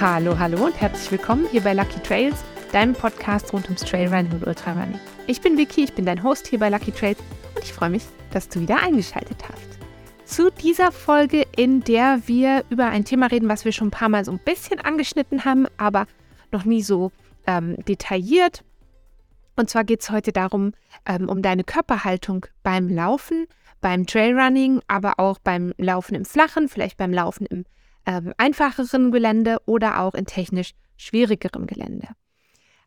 Hallo, hallo und herzlich willkommen hier bei Lucky Trails, deinem Podcast rund ums Trailrunning und Ultrarunning. Ich bin Vicky, ich bin dein Host hier bei Lucky Trails und ich freue mich, dass du wieder eingeschaltet hast. Zu dieser Folge, in der wir über ein Thema reden, was wir schon ein paar Mal so ein bisschen angeschnitten haben, aber noch nie so ähm, detailliert. Und zwar geht es heute darum, ähm, um deine Körperhaltung beim Laufen, beim Trailrunning, aber auch beim Laufen im Flachen, vielleicht beim Laufen im ähm, einfacheren Gelände oder auch in technisch schwierigerem Gelände.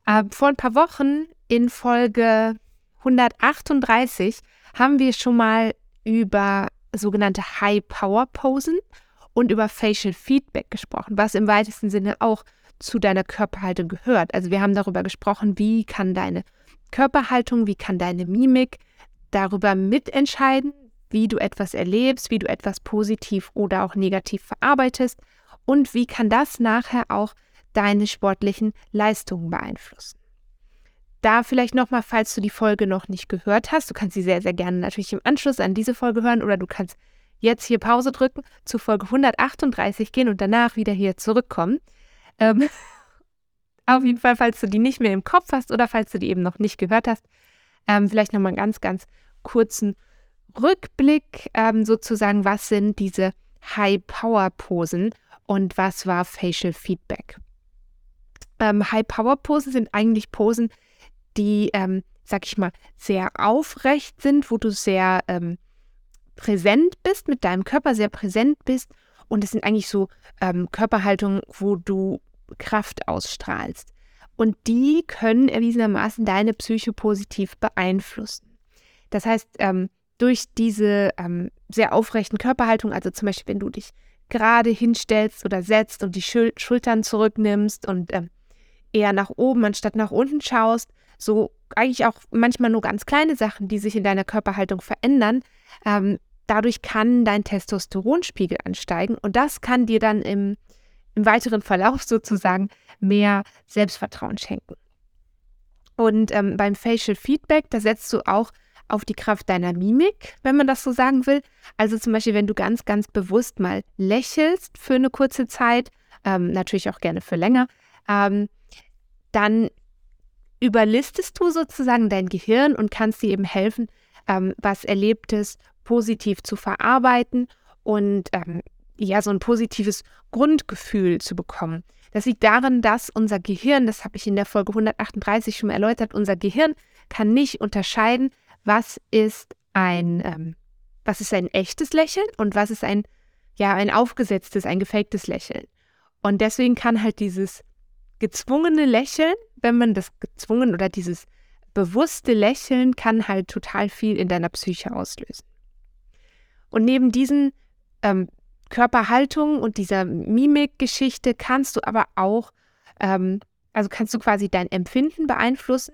Äh, vor ein paar Wochen in Folge 138 haben wir schon mal über sogenannte High-Power-Posen und über Facial Feedback gesprochen, was im weitesten Sinne auch zu deiner Körperhaltung gehört. Also wir haben darüber gesprochen, wie kann deine Körperhaltung, wie kann deine Mimik darüber mitentscheiden, wie du etwas erlebst, wie du etwas positiv oder auch negativ verarbeitest und wie kann das nachher auch deine sportlichen Leistungen beeinflussen. Da vielleicht nochmal, falls du die Folge noch nicht gehört hast, du kannst sie sehr, sehr gerne natürlich im Anschluss an diese Folge hören oder du kannst jetzt hier Pause drücken, zu Folge 138 gehen und danach wieder hier zurückkommen. Ähm, auf jeden Fall, falls du die nicht mehr im Kopf hast oder falls du die eben noch nicht gehört hast, ähm, vielleicht nochmal einen ganz, ganz kurzen Rückblick ähm, sozusagen, was sind diese High-Power-Posen und was war Facial Feedback. Ähm, High-Power-Posen sind eigentlich Posen, die, ähm, sag ich mal, sehr aufrecht sind, wo du sehr ähm, präsent bist, mit deinem Körper sehr präsent bist. Und es sind eigentlich so ähm, Körperhaltungen, wo du Kraft ausstrahlst. Und die können erwiesenermaßen deine Psyche positiv beeinflussen. Das heißt, ähm, durch diese ähm, sehr aufrechten Körperhaltung, also zum Beispiel, wenn du dich gerade hinstellst oder setzt und die Schul Schultern zurücknimmst und ähm, eher nach oben anstatt nach unten schaust, so eigentlich auch manchmal nur ganz kleine Sachen, die sich in deiner Körperhaltung verändern. Ähm, dadurch kann dein Testosteronspiegel ansteigen und das kann dir dann im, im weiteren Verlauf sozusagen mehr Selbstvertrauen schenken. Und ähm, beim Facial Feedback, da setzt du auch auf die Kraft deiner Mimik, wenn man das so sagen will. Also zum Beispiel, wenn du ganz, ganz bewusst mal lächelst für eine kurze Zeit, ähm, natürlich auch gerne für länger, ähm, dann überlistest du sozusagen dein Gehirn und kannst dir eben helfen, ähm, was Erlebtes positiv zu verarbeiten und ähm, ja, so ein positives Grundgefühl zu bekommen. Das liegt daran, dass unser Gehirn, das habe ich in der Folge 138 schon erläutert, unser Gehirn kann nicht unterscheiden, was ist ein, ähm, was ist ein echtes Lächeln und was ist ein, ja, ein aufgesetztes, ein gefaktes Lächeln. Und deswegen kann halt dieses gezwungene Lächeln, wenn man das gezwungen oder dieses bewusste Lächeln kann halt total viel in deiner Psyche auslösen. Und neben diesen ähm, Körperhaltungen und dieser Mimikgeschichte kannst du aber auch, ähm, also kannst du quasi dein Empfinden beeinflussen,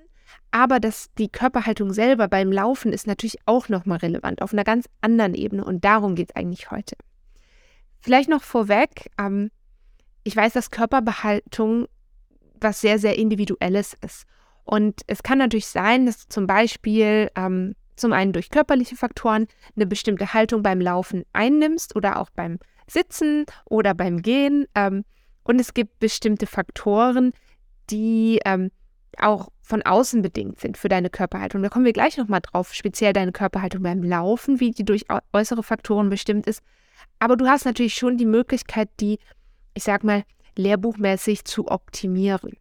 aber das, die Körperhaltung selber beim Laufen ist natürlich auch nochmal relevant, auf einer ganz anderen Ebene. Und darum geht es eigentlich heute. Vielleicht noch vorweg, ähm, ich weiß, dass Körperbehaltung was sehr, sehr Individuelles ist. Und es kann natürlich sein, dass zum Beispiel ähm, zum einen durch körperliche Faktoren eine bestimmte Haltung beim Laufen einnimmst oder auch beim Sitzen oder beim Gehen. Ähm, und es gibt bestimmte Faktoren, die ähm, auch von außen bedingt sind für deine Körperhaltung. Da kommen wir gleich nochmal drauf, speziell deine Körperhaltung beim Laufen, wie die durch äußere Faktoren bestimmt ist. Aber du hast natürlich schon die Möglichkeit, die, ich sag mal, lehrbuchmäßig zu optimieren.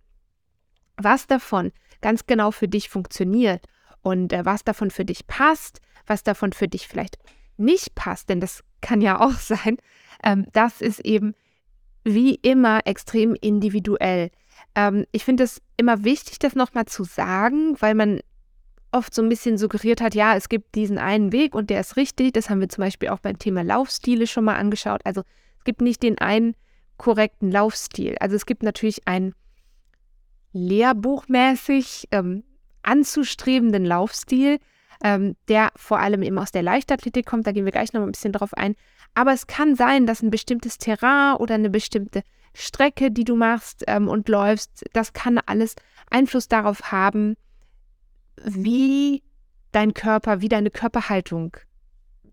Was davon ganz genau für dich funktioniert und äh, was davon für dich passt, was davon für dich vielleicht nicht passt, denn das kann ja auch sein, ähm, das ist eben wie immer extrem individuell. Ähm, ich finde es immer wichtig, das nochmal zu sagen, weil man oft so ein bisschen suggeriert hat, ja, es gibt diesen einen Weg und der ist richtig. Das haben wir zum Beispiel auch beim Thema Laufstile schon mal angeschaut. Also es gibt nicht den einen korrekten Laufstil. Also es gibt natürlich einen lehrbuchmäßig ähm, anzustrebenden Laufstil, ähm, der vor allem eben aus der Leichtathletik kommt. Da gehen wir gleich noch ein bisschen drauf ein. Aber es kann sein, dass ein bestimmtes Terrain oder eine bestimmte Strecke, die du machst ähm, und läufst, das kann alles Einfluss darauf haben, wie dein Körper, wie deine Körperhaltung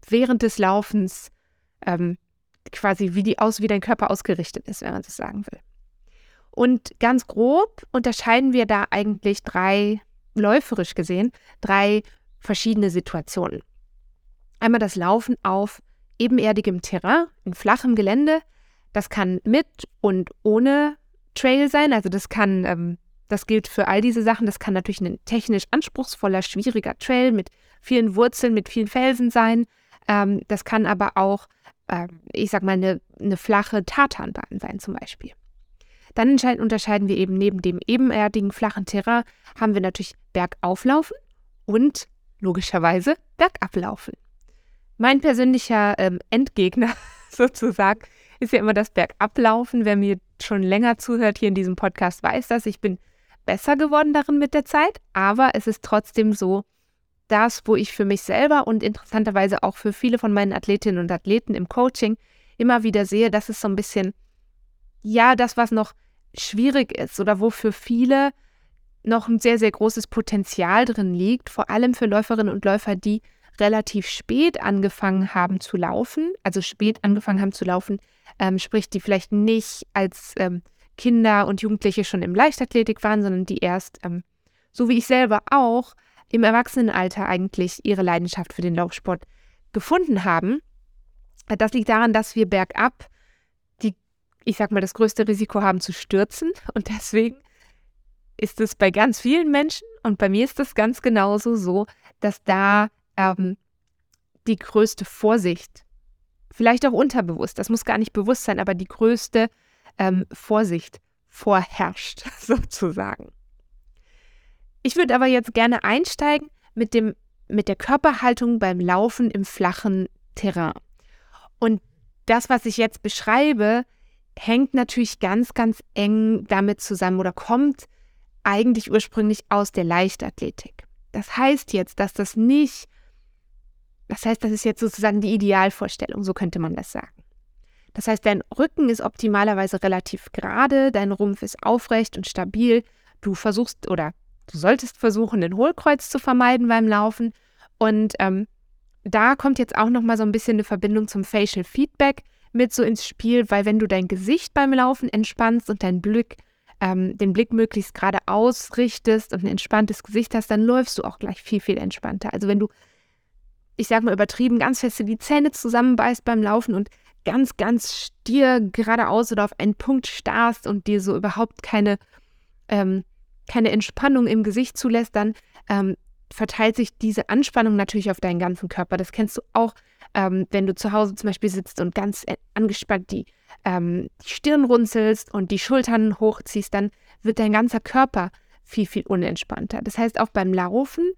während des Laufens ähm, quasi wie die aus, wie dein Körper ausgerichtet ist, wenn man das sagen will. Und ganz grob unterscheiden wir da eigentlich drei, läuferisch gesehen, drei verschiedene Situationen. Einmal das Laufen auf ebenerdigem Terrain, in flachem Gelände. Das kann mit und ohne Trail sein. Also das kann, ähm, das gilt für all diese Sachen. Das kann natürlich ein technisch anspruchsvoller, schwieriger Trail mit vielen Wurzeln, mit vielen Felsen sein. Ähm, das kann aber auch, äh, ich sag mal, eine, eine flache Tartanbahn sein zum Beispiel. Dann unterscheiden wir eben neben dem ebenerdigen flachen Terrain haben wir natürlich Bergauflaufen und logischerweise Bergablaufen. Mein persönlicher ähm, Endgegner sozusagen ist ja immer das Bergablaufen. Wer mir schon länger zuhört hier in diesem Podcast, weiß das. Ich bin besser geworden darin mit der Zeit, aber es ist trotzdem so, das, wo ich für mich selber und interessanterweise auch für viele von meinen Athletinnen und Athleten im Coaching immer wieder sehe, dass es so ein bisschen, ja, das, was noch schwierig ist oder wo für viele noch ein sehr, sehr großes Potenzial drin liegt, vor allem für Läuferinnen und Läufer, die relativ spät angefangen haben zu laufen, also spät angefangen haben zu laufen, ähm, sprich, die vielleicht nicht als ähm, Kinder und Jugendliche schon im Leichtathletik waren, sondern die erst, ähm, so wie ich selber auch, im Erwachsenenalter eigentlich ihre Leidenschaft für den Laufsport gefunden haben. Das liegt daran, dass wir bergab die, ich sag mal, das größte Risiko haben zu stürzen. Und deswegen ist es bei ganz vielen Menschen und bei mir ist es ganz genauso so, dass da ähm, die größte Vorsicht, vielleicht auch unterbewusst, das muss gar nicht bewusst sein, aber die größte ähm, Vorsicht vorherrscht, sozusagen. Ich würde aber jetzt gerne einsteigen mit, dem, mit der Körperhaltung beim Laufen im flachen Terrain. Und das, was ich jetzt beschreibe, hängt natürlich ganz, ganz eng damit zusammen oder kommt eigentlich ursprünglich aus der Leichtathletik. Das heißt jetzt, dass das nicht, das heißt, das ist jetzt sozusagen die Idealvorstellung, so könnte man das sagen. Das heißt, dein Rücken ist optimalerweise relativ gerade, dein Rumpf ist aufrecht und stabil. Du versuchst oder Du solltest versuchen, den Hohlkreuz zu vermeiden beim Laufen. Und ähm, da kommt jetzt auch nochmal so ein bisschen eine Verbindung zum Facial Feedback mit so ins Spiel, weil wenn du dein Gesicht beim Laufen entspannst und deinen Blick, ähm, den Blick möglichst gerade ausrichtest und ein entspanntes Gesicht hast, dann läufst du auch gleich viel, viel entspannter. Also wenn du, ich sag mal übertrieben, ganz feste die Zähne zusammenbeißt beim Laufen und ganz, ganz stier geradeaus oder auf einen Punkt starrst und dir so überhaupt keine ähm, keine Entspannung im Gesicht zulässt, dann ähm, verteilt sich diese Anspannung natürlich auf deinen ganzen Körper. Das kennst du auch, ähm, wenn du zu Hause zum Beispiel sitzt und ganz äh, angespannt die, ähm, die Stirn runzelst und die Schultern hochziehst, dann wird dein ganzer Körper viel, viel unentspannter. Das heißt, auch beim Laufen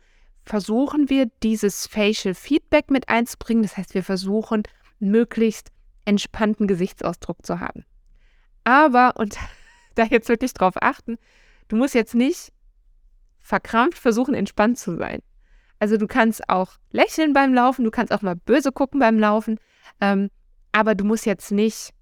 versuchen wir dieses Facial Feedback mit einzubringen. Das heißt, wir versuchen möglichst entspannten Gesichtsausdruck zu haben. Aber, und da jetzt wirklich drauf achten, Du musst jetzt nicht verkrampft versuchen, entspannt zu sein. Also du kannst auch lächeln beim Laufen, du kannst auch mal böse gucken beim Laufen, ähm, aber du musst jetzt nicht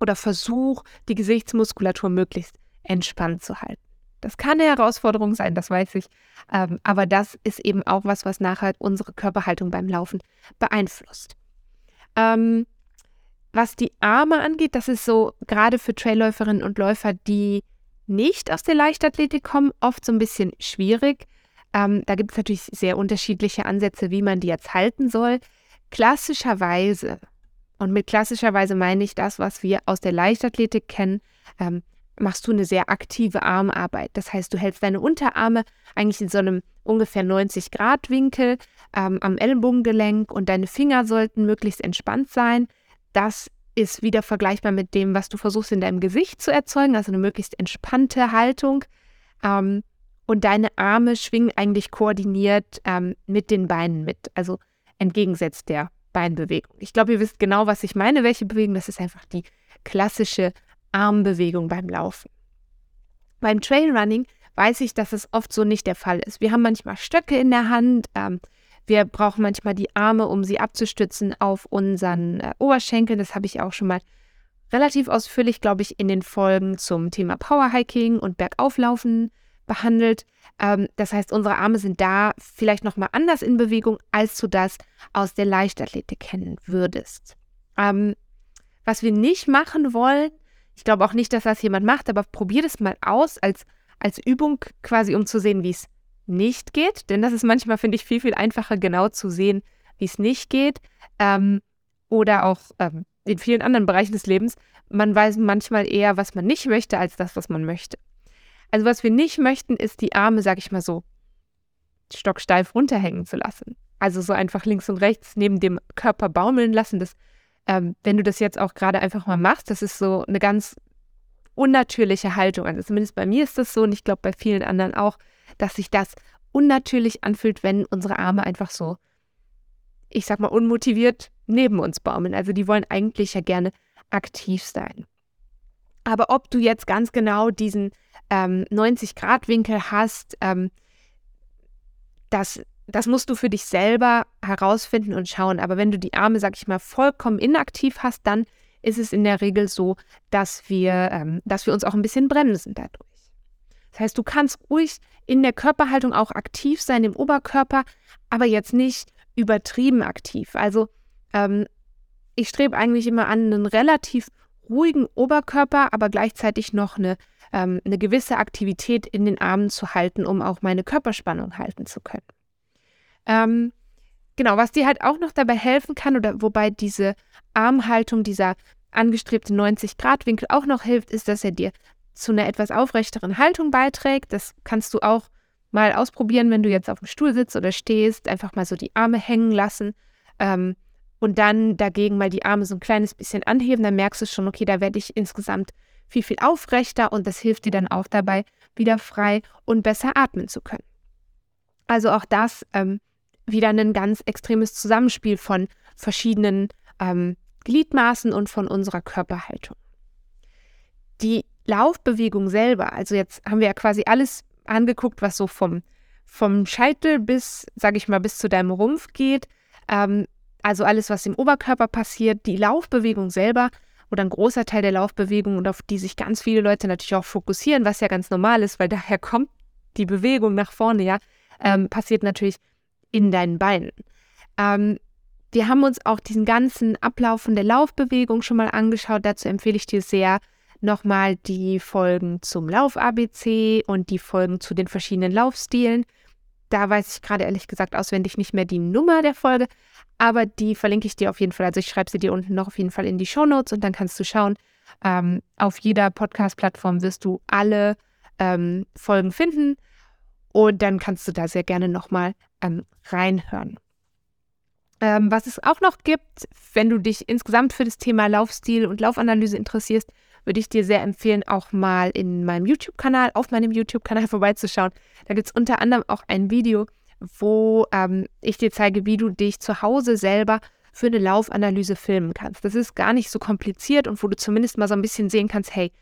oder versuch, die Gesichtsmuskulatur möglichst entspannt zu halten. Das kann eine Herausforderung sein, das weiß ich, ähm, aber das ist eben auch was, was nachher unsere Körperhaltung beim Laufen beeinflusst. Ähm, was die Arme angeht, das ist so gerade für Trailläuferinnen und Läufer, die nicht aus der Leichtathletik kommen, oft so ein bisschen schwierig. Ähm, da gibt es natürlich sehr unterschiedliche Ansätze, wie man die jetzt halten soll. Klassischerweise, und mit klassischerweise meine ich das, was wir aus der Leichtathletik kennen, ähm, machst du eine sehr aktive Armarbeit. Das heißt, du hältst deine Unterarme eigentlich in so einem ungefähr 90 Grad Winkel ähm, am Ellbogengelenk und deine Finger sollten möglichst entspannt sein. Das ist wieder vergleichbar mit dem, was du versuchst in deinem Gesicht zu erzeugen, also eine möglichst entspannte Haltung. Ähm, und deine Arme schwingen eigentlich koordiniert ähm, mit den Beinen mit, also entgegensetzt der Beinbewegung. Ich glaube, ihr wisst genau, was ich meine, welche Bewegung. Das ist einfach die klassische Armbewegung beim Laufen. Beim Trailrunning weiß ich, dass es oft so nicht der Fall ist. Wir haben manchmal Stöcke in der Hand, ähm, wir brauchen manchmal die Arme, um sie abzustützen auf unseren äh, Oberschenkeln. Das habe ich auch schon mal relativ ausführlich, glaube ich, in den Folgen zum Thema Powerhiking und Bergauflaufen behandelt. Ähm, das heißt, unsere Arme sind da vielleicht nochmal anders in Bewegung, als du das aus der Leichtathletik kennen würdest. Ähm, was wir nicht machen wollen, Ich glaube auch nicht, dass das jemand macht, aber probier das mal aus als, als Übung quasi, um zu sehen, wie es nicht geht. Denn das ist manchmal, finde ich, viel, viel einfacher, genau zu sehen, wie es nicht geht. Ähm, oder auch ähm, in vielen anderen Bereichen des Lebens. Man weiß manchmal eher, was man nicht möchte, als das, was man möchte. Also was wir nicht möchten, ist die Arme, sag ich mal so, stocksteif runterhängen zu lassen. Also so einfach links und rechts neben dem Körper baumeln lassen. Das, ähm, wenn du das jetzt auch gerade einfach mal machst, das ist so eine ganz unnatürliche Haltung. Also zumindest bei mir ist das so und ich glaube bei vielen anderen auch, dass sich das unnatürlich anfühlt, wenn unsere Arme einfach so, ich sag mal, unmotiviert neben uns baumeln. Also die wollen eigentlich ja gerne aktiv sein. Aber ob du jetzt ganz genau diesen ähm, 90-Grad-Winkel hast, ähm, das, das musst du für dich selber herausfinden und schauen. Aber wenn du die Arme, sag ich mal, vollkommen inaktiv hast, dann ist es in der Regel so, dass wir, ähm, dass wir uns auch ein bisschen bremsen dadurch. Das heißt, du kannst ruhig in der Körperhaltung auch aktiv sein im Oberkörper, aber jetzt nicht übertrieben aktiv. Also ähm, ich strebe eigentlich immer an einen relativ ruhigen Oberkörper, aber gleichzeitig noch eine, ähm, eine gewisse Aktivität in den Armen zu halten, um auch meine Körperspannung halten zu können. Ähm, genau, was dir halt auch noch dabei helfen kann, oder wobei diese Armhaltung, dieser angestrebte 90-Grad-Winkel auch noch hilft, ist, dass er dir zu einer etwas aufrechteren Haltung beiträgt. Das kannst du auch mal ausprobieren, wenn du jetzt auf dem Stuhl sitzt oder stehst, einfach mal so die Arme hängen lassen. Ähm, und dann dagegen mal die Arme so ein kleines bisschen anheben, dann merkst du schon, okay, da werde ich insgesamt viel, viel aufrechter und das hilft dir dann auch dabei, wieder frei und besser atmen zu können. Also auch das ähm, wieder ein ganz extremes Zusammenspiel von verschiedenen ähm, Gliedmaßen und von unserer Körperhaltung. Die Laufbewegung selber, also jetzt haben wir ja quasi alles angeguckt, was so vom, vom Scheitel bis, sage ich mal, bis zu deinem Rumpf geht. Ähm, also alles, was im Oberkörper passiert, die Laufbewegung selber oder ein großer Teil der Laufbewegung und auf die sich ganz viele Leute natürlich auch fokussieren, was ja ganz normal ist, weil daher kommt die Bewegung nach vorne, ja, ähm, passiert natürlich in deinen Beinen. Ähm, wir haben uns auch diesen ganzen Ablauf von der Laufbewegung schon mal angeschaut. Dazu empfehle ich dir sehr nochmal die Folgen zum Lauf-ABC und die Folgen zu den verschiedenen Laufstilen. Da weiß ich gerade ehrlich gesagt auswendig nicht mehr die Nummer der Folge, aber die verlinke ich dir auf jeden Fall. Also ich schreibe sie dir unten noch auf jeden Fall in die Show Notes und dann kannst du schauen. Ähm, auf jeder Podcast-Plattform wirst du alle ähm, Folgen finden und dann kannst du da sehr gerne nochmal ähm, reinhören. Ähm, was es auch noch gibt, wenn du dich insgesamt für das Thema Laufstil und Laufanalyse interessierst, würde ich dir sehr empfehlen, auch mal in meinem YouTube-Kanal, auf meinem YouTube-Kanal vorbeizuschauen. Da gibt es unter anderem auch ein Video, wo ähm, ich dir zeige, wie du dich zu Hause selber für eine Laufanalyse filmen kannst. Das ist gar nicht so kompliziert und wo du zumindest mal so ein bisschen sehen kannst, hey,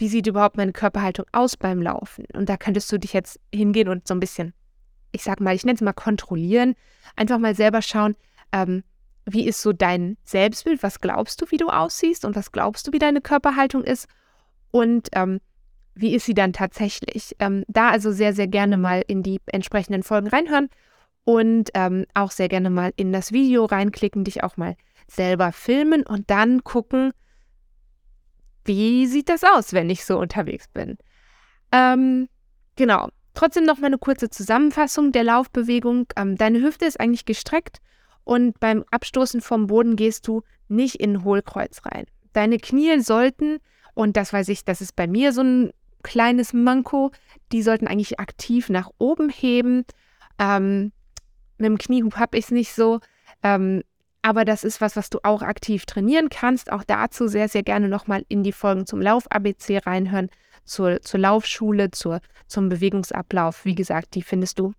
wie sieht überhaupt meine Körperhaltung aus beim Laufen? Und da könntest du dich jetzt hingehen und so ein bisschen, ich sag mal, ich nenne es mal kontrollieren, einfach mal selber schauen, ähm, wie ist so dein Selbstbild, was glaubst du, wie du aussiehst und was glaubst du, wie deine Körperhaltung ist und ähm, wie ist sie dann tatsächlich. Ähm, da also sehr, sehr gerne mal in die entsprechenden Folgen reinhören und ähm, auch sehr gerne mal in das Video reinklicken, dich auch mal selber filmen und dann gucken, wie sieht das aus, wenn ich so unterwegs bin. Ähm, genau. Trotzdem noch mal eine kurze Zusammenfassung der Laufbewegung. Ähm, deine Hüfte ist eigentlich gestreckt und beim Abstoßen vom Boden gehst du nicht in Hohlkreuz rein. Deine Knie sollten, und das weiß ich, das ist bei mir so ein kleines Manko, die sollten eigentlich aktiv nach oben heben. Ähm, mit dem Kniehub habe ich es nicht so. Ähm, aber das ist was, was du auch aktiv trainieren kannst. Auch dazu sehr, sehr gerne nochmal in die Folgen zum Lauf-ABC reinhören, zur, zur Laufschule, zur, zum Bewegungsablauf. Wie gesagt, die findest du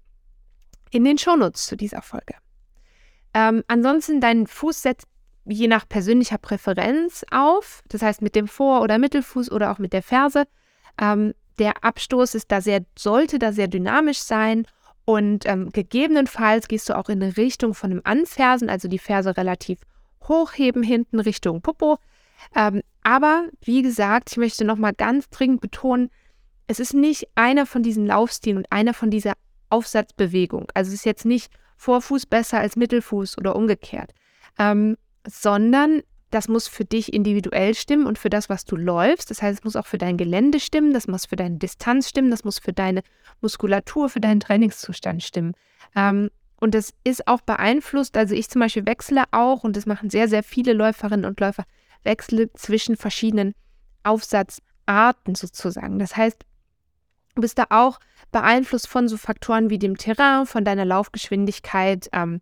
in den Shownotes zu dieser Folge. Ähm, ansonsten, dein Fuß setzt je nach persönlicher Präferenz auf, das heißt mit dem Vor- oder Mittelfuß oder auch mit der Ferse. Ähm, der Abstoß ist da sehr, sollte da sehr dynamisch sein und ähm, gegebenenfalls gehst du auch in Richtung von dem Anfersen, also die Ferse relativ hochheben hinten Richtung Popo. Ähm, aber wie gesagt, ich möchte nochmal ganz dringend betonen, es ist nicht einer von diesen Laufstilen und einer von dieser Aufsatzbewegung. Also es ist jetzt nicht Vorfuß besser als Mittelfuß oder umgekehrt, ähm, sondern das muss für dich individuell stimmen und für das, was du läufst. Das heißt, es muss auch für dein Gelände stimmen, das muss für deine Distanz stimmen, das muss für deine Muskulatur, für deinen Trainingszustand stimmen. Ähm, und das ist auch beeinflusst. Also ich zum Beispiel wechsle auch, und das machen sehr, sehr viele Läuferinnen und Läufer, wechsle zwischen verschiedenen Aufsatzarten sozusagen. Das heißt, du bist da auch beeinflusst von so Faktoren wie dem Terrain, von deiner Laufgeschwindigkeit, ähm,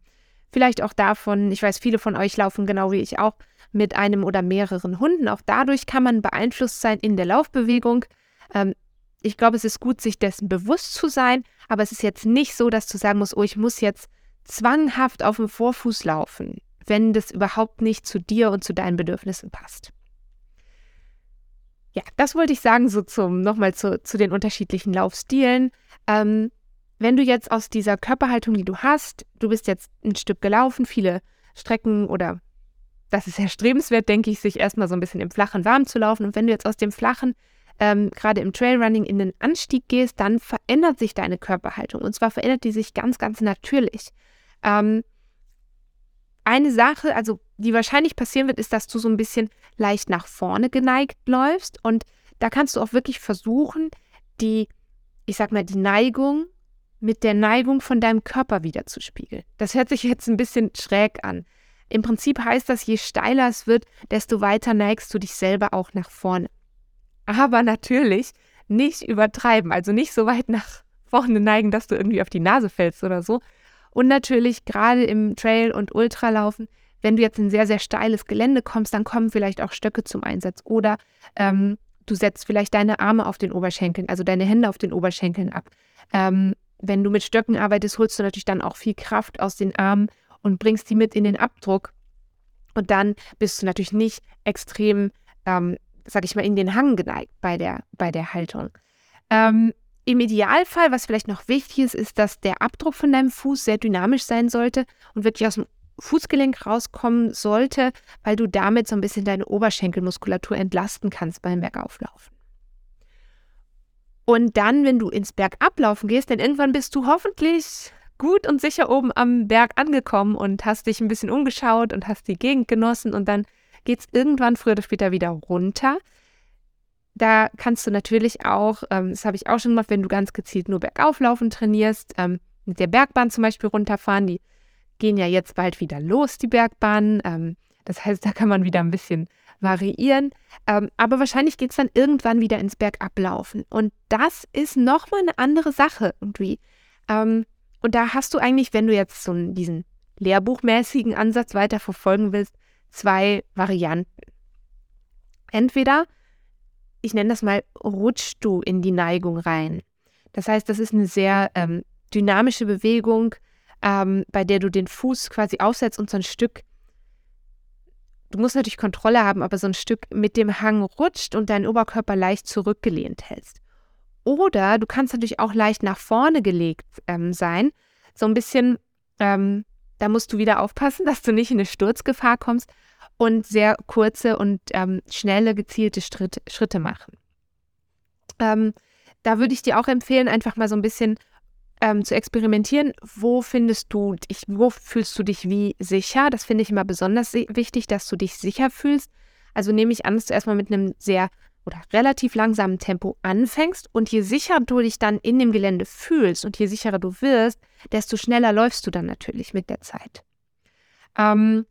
vielleicht auch davon, ich weiß, viele von euch laufen genau wie ich auch mit einem oder mehreren Hunden. Auch dadurch kann man beeinflusst sein in der Laufbewegung. Ähm, ich glaube, es ist gut, sich dessen bewusst zu sein, aber es ist jetzt nicht so, dass du sagen musst, oh, ich muss jetzt zwanghaft auf dem Vorfuß laufen, wenn das überhaupt nicht zu dir und zu deinen Bedürfnissen passt. Ja, das wollte ich sagen, so zum nochmal zu, zu den unterschiedlichen Laufstilen. Ähm, wenn du jetzt aus dieser Körperhaltung, die du hast, du bist jetzt ein Stück gelaufen, viele Strecken oder das ist erstrebenswert, denke ich, sich erstmal so ein bisschen im Flachen warm zu laufen. Und wenn du jetzt aus dem Flachen, ähm, gerade im Trailrunning, in den Anstieg gehst, dann verändert sich deine Körperhaltung. Und zwar verändert die sich ganz, ganz natürlich. Ähm, eine Sache, also die wahrscheinlich passieren wird, ist, dass du so ein bisschen leicht nach vorne geneigt läufst. Und da kannst du auch wirklich versuchen, die, ich sag mal, die Neigung mit der Neigung von deinem Körper wiederzuspiegeln. Das hört sich jetzt ein bisschen schräg an. Im Prinzip heißt das, je steiler es wird, desto weiter neigst du dich selber auch nach vorne. Aber natürlich nicht übertreiben, also nicht so weit nach vorne neigen, dass du irgendwie auf die Nase fällst oder so. Und natürlich gerade im Trail- und Ultralaufen, wenn du jetzt in sehr, sehr steiles Gelände kommst, dann kommen vielleicht auch Stöcke zum Einsatz. Oder ähm, du setzt vielleicht deine Arme auf den Oberschenkeln, also deine Hände auf den Oberschenkeln ab. Ähm, wenn du mit Stöcken arbeitest, holst du natürlich dann auch viel Kraft aus den Armen und bringst die mit in den Abdruck. Und dann bist du natürlich nicht extrem, ähm, sag ich mal, in den Hang geneigt bei der, bei der Haltung. Ähm, Im Idealfall, was vielleicht noch wichtig ist, ist, dass der Abdruck von deinem Fuß sehr dynamisch sein sollte und wirklich aus dem Fußgelenk rauskommen sollte, weil du damit so ein bisschen deine Oberschenkelmuskulatur entlasten kannst beim Bergauflaufen. Und dann, wenn du ins Bergablaufen gehst, dann irgendwann bist du hoffentlich gut und sicher oben am Berg angekommen und hast dich ein bisschen umgeschaut und hast die Gegend genossen und dann geht es irgendwann früher oder später wieder runter. Da kannst du natürlich auch, ähm, das habe ich auch schon gemacht, wenn du ganz gezielt nur Bergauflaufen trainierst, ähm, mit der Bergbahn zum Beispiel runterfahren. Die gehen ja jetzt bald wieder los, die Bergbahnen. Ähm, das heißt, da kann man wieder ein bisschen variieren. Ähm, aber wahrscheinlich geht es dann irgendwann wieder ins Bergablaufen. Und das ist nochmal eine andere Sache irgendwie. Und da hast du eigentlich, wenn du jetzt so diesen lehrbuchmäßigen Ansatz weiter verfolgen willst, zwei Varianten. Entweder, ich nenne das mal, rutschst du in die Neigung rein. Das heißt, das ist eine sehr ähm, dynamische Bewegung, ähm, bei der du den Fuß quasi aufsetzt und so ein Stück, du musst natürlich Kontrolle haben, aber so ein Stück mit dem Hang rutscht und deinen Oberkörper leicht zurückgelehnt hältst. Oder du kannst natürlich auch leicht nach vorne gelegt ähm, sein. So ein bisschen, ähm, da musst du wieder aufpassen, dass du nicht in eine Sturzgefahr kommst und sehr kurze und ähm, schnelle, gezielte Schritt, Schritte machen. Ähm, da würde ich dir auch empfehlen, einfach mal so ein bisschen ähm, zu experimentieren. Wo findest du dich, wo fühlst du dich wie sicher? Das finde ich immer besonders wichtig, dass du dich sicher fühlst. Also nehme ich an, dass du erstmal mit einem sehr oder relativ langsamen Tempo anfängst und je sicherer du dich dann in dem Gelände fühlst und je sicherer du wirst, desto schneller läufst du dann natürlich mit der Zeit. Ähm,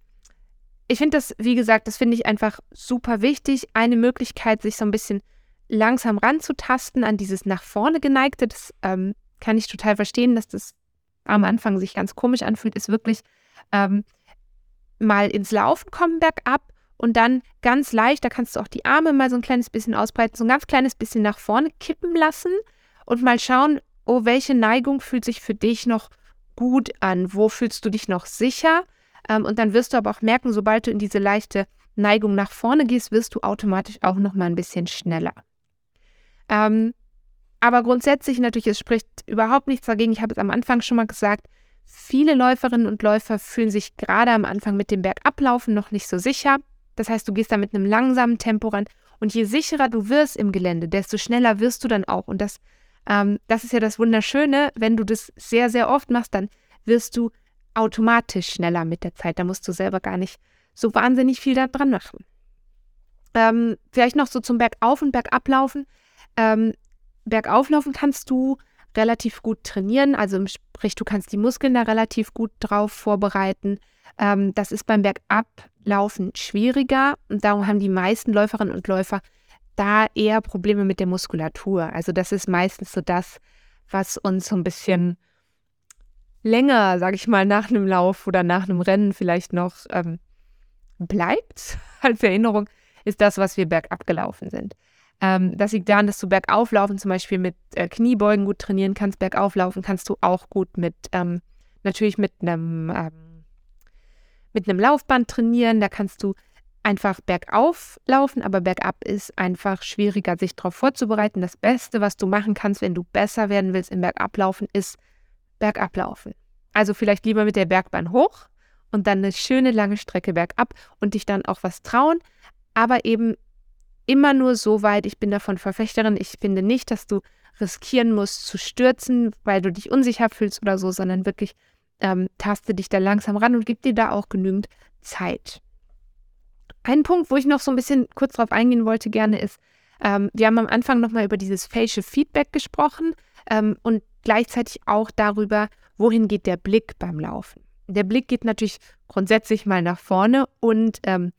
ich finde das, wie gesagt, das finde ich einfach super wichtig. Eine Möglichkeit, sich so ein bisschen langsam ranzutasten an dieses nach vorne geneigte, das ähm, kann ich total verstehen, dass das am Anfang sich ganz komisch anfühlt, ist wirklich ähm, mal ins Laufen kommen bergab und dann ganz leicht, da kannst du auch die Arme mal so ein kleines bisschen ausbreiten, so ein ganz kleines bisschen nach vorne kippen lassen und mal schauen, oh, welche Neigung fühlt sich für dich noch gut an? Wo fühlst du dich noch sicher? Ähm, und dann wirst du aber auch merken, sobald du in diese leichte Neigung nach vorne gehst, wirst du automatisch auch noch mal ein bisschen schneller. Ähm, aber grundsätzlich natürlich, es spricht überhaupt nichts dagegen. Ich habe es am Anfang schon mal gesagt, viele Läuferinnen und Läufer fühlen sich gerade am Anfang mit dem Bergablaufen noch nicht so sicher. Das heißt, du gehst da mit einem langsamen Tempo ran. Und je sicherer du wirst im Gelände, desto schneller wirst du dann auch. Und das, ähm, das ist ja das Wunderschöne, wenn du das sehr, sehr oft machst, dann wirst du automatisch schneller mit der Zeit. Da musst du selber gar nicht so wahnsinnig viel da dran machen. Ähm, vielleicht noch so zum Bergauf- und Bergablaufen. Ähm, Bergauflaufen kannst du relativ gut trainieren, also sprich, du kannst die Muskeln da relativ gut drauf vorbereiten. Ähm, das ist beim Bergablaufen schwieriger und darum haben die meisten Läuferinnen und Läufer da eher Probleme mit der Muskulatur. Also das ist meistens so das, was uns so ein bisschen länger, sage ich mal, nach einem Lauf oder nach einem Rennen vielleicht noch ähm, bleibt als Erinnerung, ist das, was wir bergab gelaufen sind. Ähm, das liegt daran, dass du bergauflaufen zum Beispiel mit äh, Kniebeugen gut trainieren kannst. Bergauflaufen kannst du auch gut mit, ähm, natürlich mit einem, ähm, mit einem Laufband trainieren. Da kannst du einfach bergauf laufen, aber bergab ist einfach schwieriger, sich darauf vorzubereiten. Das Beste, was du machen kannst, wenn du besser werden willst im Bergablaufen, ist Bergablaufen. Also vielleicht lieber mit der Bergbahn hoch und dann eine schöne lange Strecke bergab und dich dann auch was trauen, aber eben immer nur so weit, ich bin davon Verfechterin, ich finde nicht, dass du riskieren musst zu stürzen, weil du dich unsicher fühlst oder so, sondern wirklich ähm, taste dich da langsam ran und gib dir da auch genügend Zeit. Ein Punkt, wo ich noch so ein bisschen kurz drauf eingehen wollte, gerne ist, ähm, wir haben am Anfang nochmal über dieses Facial Feedback gesprochen ähm, und gleichzeitig auch darüber, wohin geht der Blick beim Laufen. Der Blick geht natürlich grundsätzlich mal nach vorne und ähm,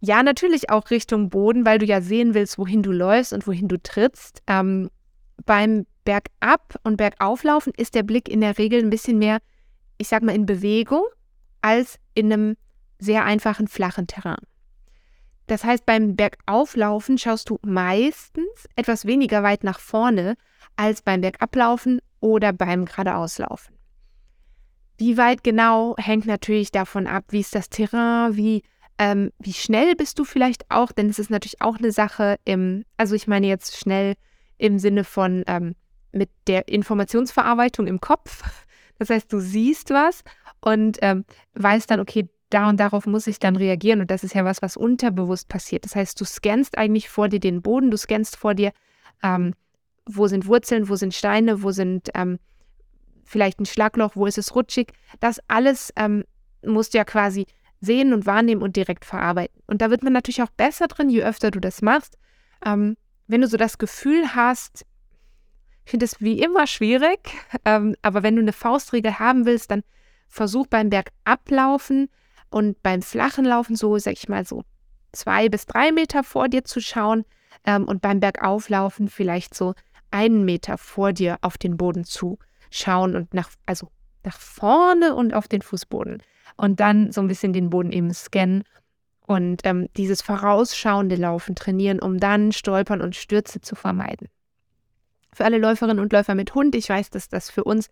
ja, natürlich auch Richtung Boden, weil du ja sehen willst, wohin du läufst und wohin du trittst. Ähm, beim Bergab und Bergauflaufen ist der Blick in der Regel ein bisschen mehr, ich sag mal, in Bewegung als in einem sehr einfachen, flachen Terrain. Das heißt, beim Bergauflaufen schaust du meistens etwas weniger weit nach vorne als beim Bergablaufen oder beim Geradeauslaufen. Wie weit genau hängt natürlich davon ab, wie ist das Terrain, wie ähm, wie schnell bist du vielleicht auch? Denn es ist natürlich auch eine Sache im, also ich meine jetzt schnell im Sinne von ähm, mit der Informationsverarbeitung im Kopf. Das heißt, du siehst was und ähm, weißt dann, okay, da und darauf muss ich dann reagieren. Und das ist ja was, was unterbewusst passiert. Das heißt, du scannst eigentlich vor dir den Boden, du scannst vor dir, ähm, wo sind Wurzeln, wo sind Steine, wo sind ähm, vielleicht ein Schlagloch, wo ist es rutschig. Das alles ähm, musst du ja quasi sehen und wahrnehmen und direkt verarbeiten. Und da wird man natürlich auch besser drin, je öfter du das machst. Ähm, wenn du so das Gefühl hast, ich finde es wie immer schwierig, ähm, aber wenn du eine Faustregel haben willst, dann versuch beim Bergablaufen und beim flachen Laufen so, sag ich mal, so zwei bis drei Meter vor dir zu schauen ähm, und beim Bergauflaufen vielleicht so einen Meter vor dir auf den Boden zu schauen und nach, also nach vorne und auf den Fußboden und dann so ein bisschen den Boden eben scannen und ähm, dieses vorausschauende Laufen trainieren, um dann Stolpern und Stürze zu vermeiden. Für alle Läuferinnen und Läufer mit Hund, ich weiß, dass das für uns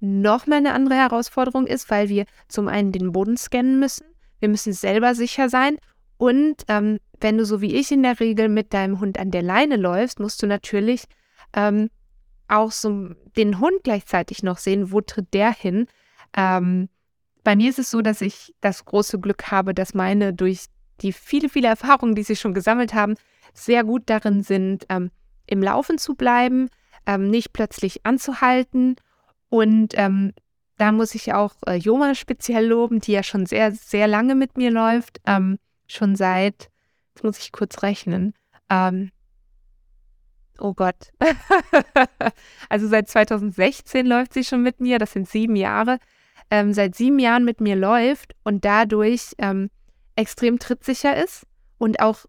nochmal eine andere Herausforderung ist, weil wir zum einen den Boden scannen müssen, wir müssen selber sicher sein. Und ähm, wenn du so wie ich in der Regel mit deinem Hund an der Leine läufst, musst du natürlich ähm, auch so den Hund gleichzeitig noch sehen, wo tritt der hin. Ähm, bei mir ist es so, dass ich das große Glück habe, dass meine durch die viele, viele Erfahrungen, die sie schon gesammelt haben, sehr gut darin sind, ähm, im Laufen zu bleiben, ähm, nicht plötzlich anzuhalten. Und ähm, da muss ich auch äh, Joma speziell loben, die ja schon sehr, sehr lange mit mir läuft. Ähm, schon seit, jetzt muss ich kurz rechnen, ähm, oh Gott, also seit 2016 läuft sie schon mit mir, das sind sieben Jahre ähm, seit sieben Jahren mit mir läuft und dadurch ähm, extrem trittsicher ist und auch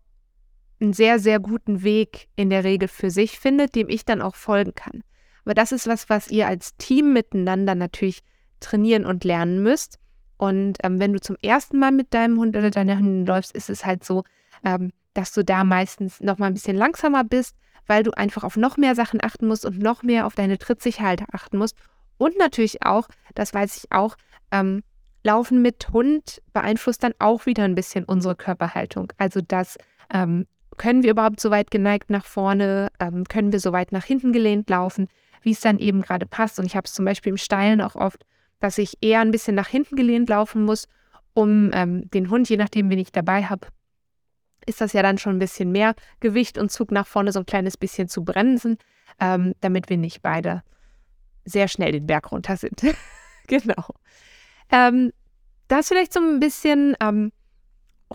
einen sehr, sehr guten Weg in der Regel für sich findet, dem ich dann auch folgen kann. Aber das ist was, was ihr als Team miteinander natürlich trainieren und lernen müsst. Und ähm, wenn du zum ersten Mal mit deinem Hund oder deiner Hündin läufst, ist es halt so, ähm, dass du da meistens noch mal ein bisschen langsamer bist, weil du einfach auf noch mehr Sachen achten musst und noch mehr auf deine Trittsicherheit achten musst und natürlich auch, das weiß ich auch, ähm, Laufen mit Hund beeinflusst dann auch wieder ein bisschen unsere Körperhaltung. Also das ähm, können wir überhaupt so weit geneigt nach vorne, ähm, können wir so weit nach hinten gelehnt laufen, wie es dann eben gerade passt. Und ich habe es zum Beispiel im Steilen auch oft, dass ich eher ein bisschen nach hinten gelehnt laufen muss, um ähm, den Hund, je nachdem, wen ich dabei habe, ist das ja dann schon ein bisschen mehr Gewicht und Zug nach vorne so ein kleines bisschen zu bremsen, ähm, damit wir nicht beide sehr schnell den Berg runter sind. genau. Ähm, das vielleicht so ein bisschen ähm,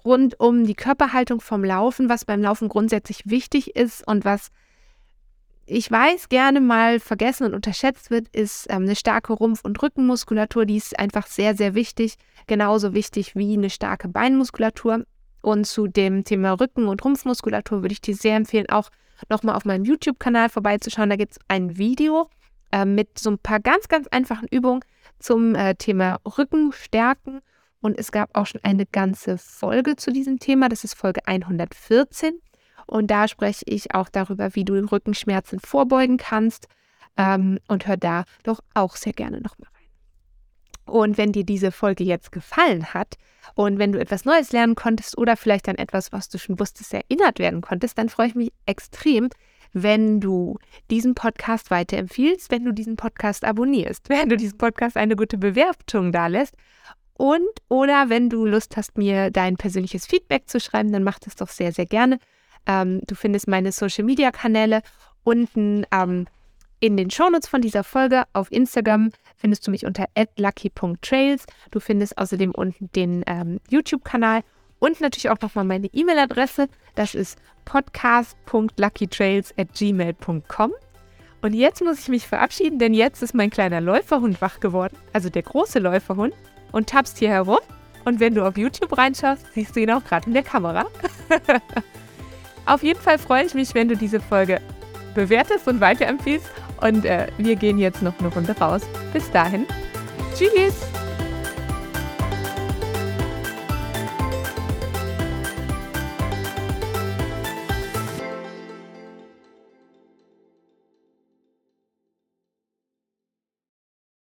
rund um die Körperhaltung vom Laufen, was beim Laufen grundsätzlich wichtig ist und was ich weiß, gerne mal vergessen und unterschätzt wird, ist ähm, eine starke Rumpf- und Rückenmuskulatur. Die ist einfach sehr, sehr wichtig. Genauso wichtig wie eine starke Beinmuskulatur. Und zu dem Thema Rücken- und Rumpfmuskulatur würde ich dir sehr empfehlen, auch nochmal auf meinem YouTube-Kanal vorbeizuschauen. Da gibt es ein Video äh, mit so ein paar ganz, ganz einfachen Übungen zum äh, Thema Rückenstärken. Und es gab auch schon eine ganze Folge zu diesem Thema. Das ist Folge 114. Und da spreche ich auch darüber, wie du Rückenschmerzen vorbeugen kannst. Ähm, und hör da doch auch sehr gerne nochmal rein. Und wenn dir diese Folge jetzt gefallen hat und wenn du etwas Neues lernen konntest oder vielleicht an etwas, was du schon wusstest, erinnert werden konntest, dann freue ich mich extrem, wenn du diesen Podcast weiterempfiehlst, wenn du diesen Podcast abonnierst, wenn du diesen Podcast eine gute Bewertung da lässt und oder wenn du Lust hast, mir dein persönliches Feedback zu schreiben, dann mach das doch sehr, sehr gerne. Ähm, du findest meine Social-Media-Kanäle unten ähm, in den Shownotes von dieser Folge. Auf Instagram findest du mich unter lucky.trails. Du findest außerdem unten den ähm, YouTube-Kanal und natürlich auch nochmal meine E-Mail-Adresse. Das ist podcast.luckytrails at gmail.com. Und jetzt muss ich mich verabschieden, denn jetzt ist mein kleiner Läuferhund wach geworden, also der große Läuferhund, und tapst hier herum. Und wenn du auf YouTube reinschaust, siehst du ihn auch gerade in der Kamera. Auf jeden Fall freue ich mich, wenn du diese Folge bewertest und weiterempfiehlst. Und äh, wir gehen jetzt noch eine Runde raus. Bis dahin. Tschüss.